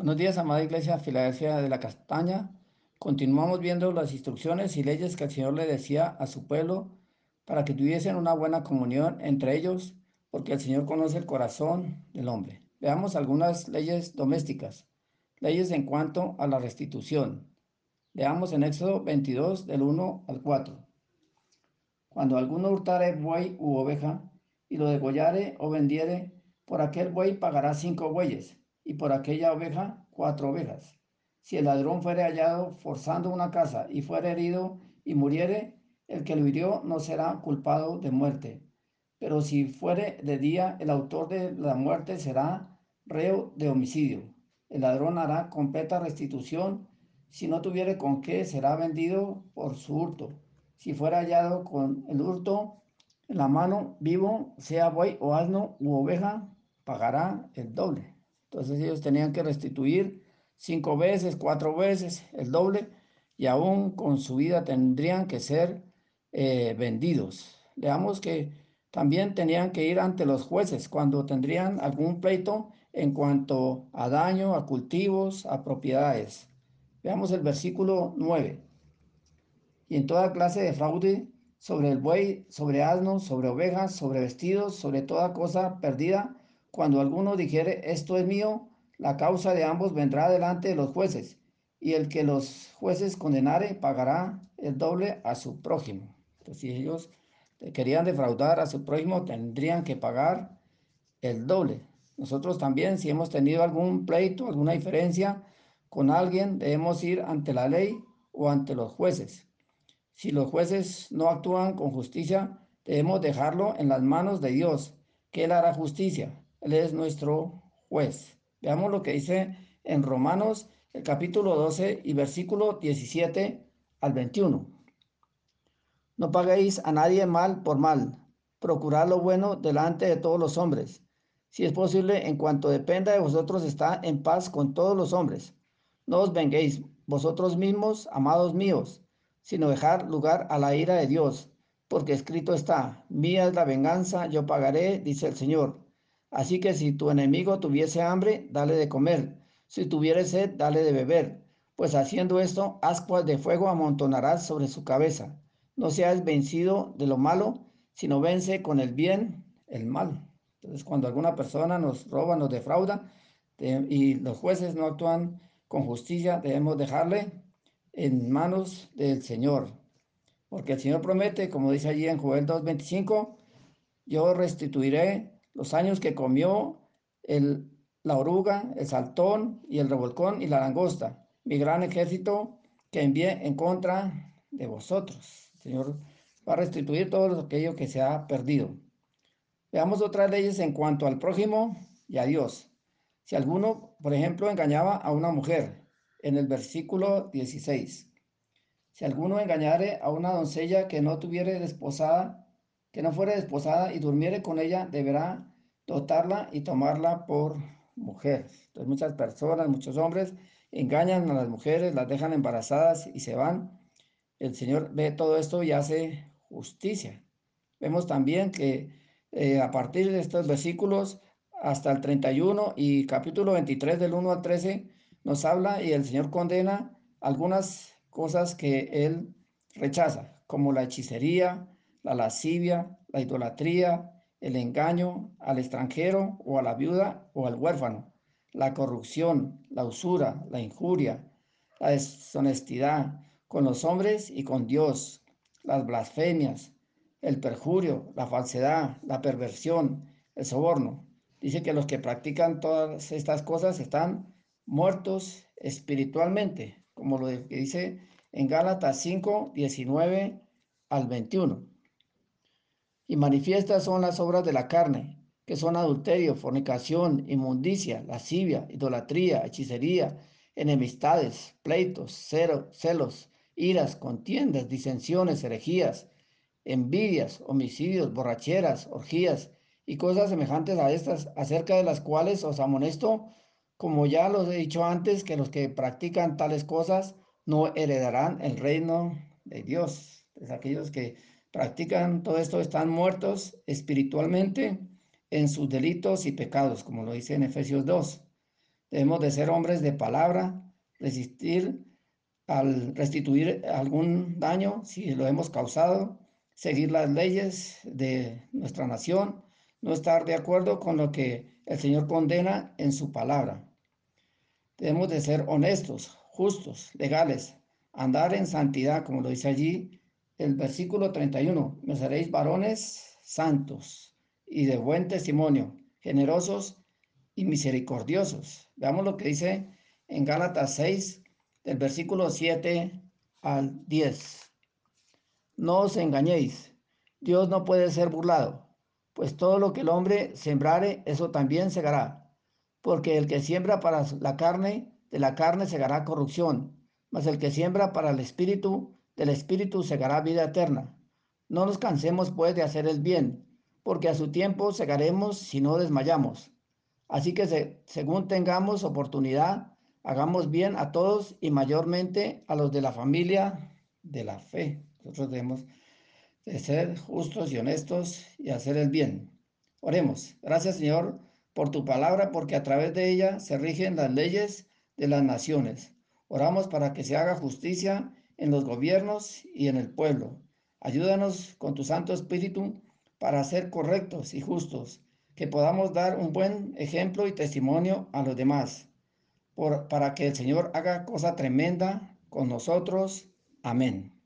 Buenos días, amada Iglesia Filadelfia de la Castaña. Continuamos viendo las instrucciones y leyes que el Señor le decía a su pueblo para que tuviesen una buena comunión entre ellos, porque el Señor conoce el corazón del hombre. Veamos algunas leyes domésticas, leyes en cuanto a la restitución. Leamos en Éxodo 22, del 1 al 4. Cuando alguno hurtare buey u oveja, y lo degollare o vendiere, por aquel buey pagará cinco bueyes y por aquella oveja cuatro ovejas. Si el ladrón fuere hallado forzando una casa y fuere herido y muriere, el que lo hirió no será culpado de muerte. Pero si fuere de día, el autor de la muerte será reo de homicidio. El ladrón hará completa restitución. Si no tuviere con qué, será vendido por su hurto. Si fuera hallado con el hurto en la mano, vivo, sea buey o asno u oveja, pagará el doble. Entonces ellos tenían que restituir cinco veces, cuatro veces el doble y aún con su vida tendrían que ser eh, vendidos. Veamos que también tenían que ir ante los jueces cuando tendrían algún pleito en cuanto a daño, a cultivos, a propiedades. Veamos el versículo 9. Y en toda clase de fraude, sobre el buey, sobre asnos, sobre ovejas, sobre vestidos, sobre toda cosa perdida, cuando alguno dijere, esto es mío, la causa de ambos vendrá delante de los jueces, y el que los jueces condenare pagará el doble a su prójimo. Entonces, si ellos querían defraudar a su prójimo, tendrían que pagar el doble. Nosotros también, si hemos tenido algún pleito, alguna diferencia con alguien, debemos ir ante la ley o ante los jueces. Si los jueces no actúan con justicia, debemos dejarlo en las manos de Dios, que Él hará justicia. Él es nuestro juez. Veamos lo que dice en Romanos, el capítulo 12 y versículo 17 al 21. No paguéis a nadie mal por mal. Procurad lo bueno delante de todos los hombres. Si es posible, en cuanto dependa de vosotros, está en paz con todos los hombres. No os venguéis vosotros mismos, amados míos, sino dejar lugar a la ira de Dios, porque escrito está, mía es la venganza, yo pagaré, dice el Señor. Así que si tu enemigo tuviese hambre, dale de comer. Si tuviere sed, dale de beber. Pues haciendo esto, ascuas de fuego amontonarás sobre su cabeza. No seas vencido de lo malo, sino vence con el bien el mal. Entonces, cuando alguna persona nos roba, nos defrauda y los jueces no actúan con justicia, debemos dejarle en manos del Señor. Porque el Señor promete, como dice allí en Joel 2.25, yo restituiré los años que comió el, la oruga, el saltón y el revolcón y la langosta, mi gran ejército que envié en contra de vosotros. El Señor va a restituir todo aquello que se ha perdido. Veamos otras leyes en cuanto al prójimo y a Dios. Si alguno, por ejemplo, engañaba a una mujer, en el versículo 16. Si alguno engañare a una doncella que no tuviere desposada, que no fuere desposada y durmiere con ella, deberá dotarla y tomarla por mujer. Entonces muchas personas, muchos hombres engañan a las mujeres, las dejan embarazadas y se van. El Señor ve todo esto y hace justicia. Vemos también que eh, a partir de estos versículos hasta el 31 y capítulo 23 del 1 al 13 nos habla y el Señor condena algunas cosas que Él rechaza, como la hechicería, la lascivia, la idolatría, el engaño al extranjero o a la viuda o al huérfano, la corrupción, la usura, la injuria, la deshonestidad con los hombres y con Dios, las blasfemias, el perjurio, la falsedad, la perversión, el soborno. Dice que los que practican todas estas cosas están muertos espiritualmente, como lo dice en Gálatas 5, 19 al 21. Y manifiestas son las obras de la carne, que son adulterio, fornicación, inmundicia, lascivia, idolatría, hechicería, enemistades, pleitos, celos, iras, contiendas, disensiones, herejías, envidias, homicidios, borracheras, orgías y cosas semejantes a estas, acerca de las cuales os amonesto, como ya los he dicho antes, que los que practican tales cosas no heredarán el reino de Dios. Es aquellos que practican todo esto están muertos espiritualmente en sus delitos y pecados, como lo dice en Efesios 2. Debemos de ser hombres de palabra, resistir al restituir algún daño si lo hemos causado, seguir las leyes de nuestra nación, no estar de acuerdo con lo que el Señor condena en su palabra. Debemos de ser honestos, justos, legales, andar en santidad, como lo dice allí el versículo 31. Me seréis varones santos y de buen testimonio, generosos y misericordiosos. Veamos lo que dice en Gálatas 6, del versículo 7 al 10. No os engañéis, Dios no puede ser burlado, pues todo lo que el hombre sembrare, eso también segará. Porque el que siembra para la carne, de la carne segará corrupción, mas el que siembra para el espíritu, del espíritu segará vida eterna. No nos cansemos pues de hacer el bien, porque a su tiempo segaremos si no desmayamos. Así que según tengamos oportunidad, hagamos bien a todos y mayormente a los de la familia de la fe. Nosotros debemos de ser justos y honestos y hacer el bien. Oremos. Gracias Señor por tu palabra, porque a través de ella se rigen las leyes de las naciones. Oramos para que se haga justicia en los gobiernos y en el pueblo. Ayúdanos con tu Santo Espíritu para ser correctos y justos, que podamos dar un buen ejemplo y testimonio a los demás para que el Señor haga cosa tremenda con nosotros. Amén.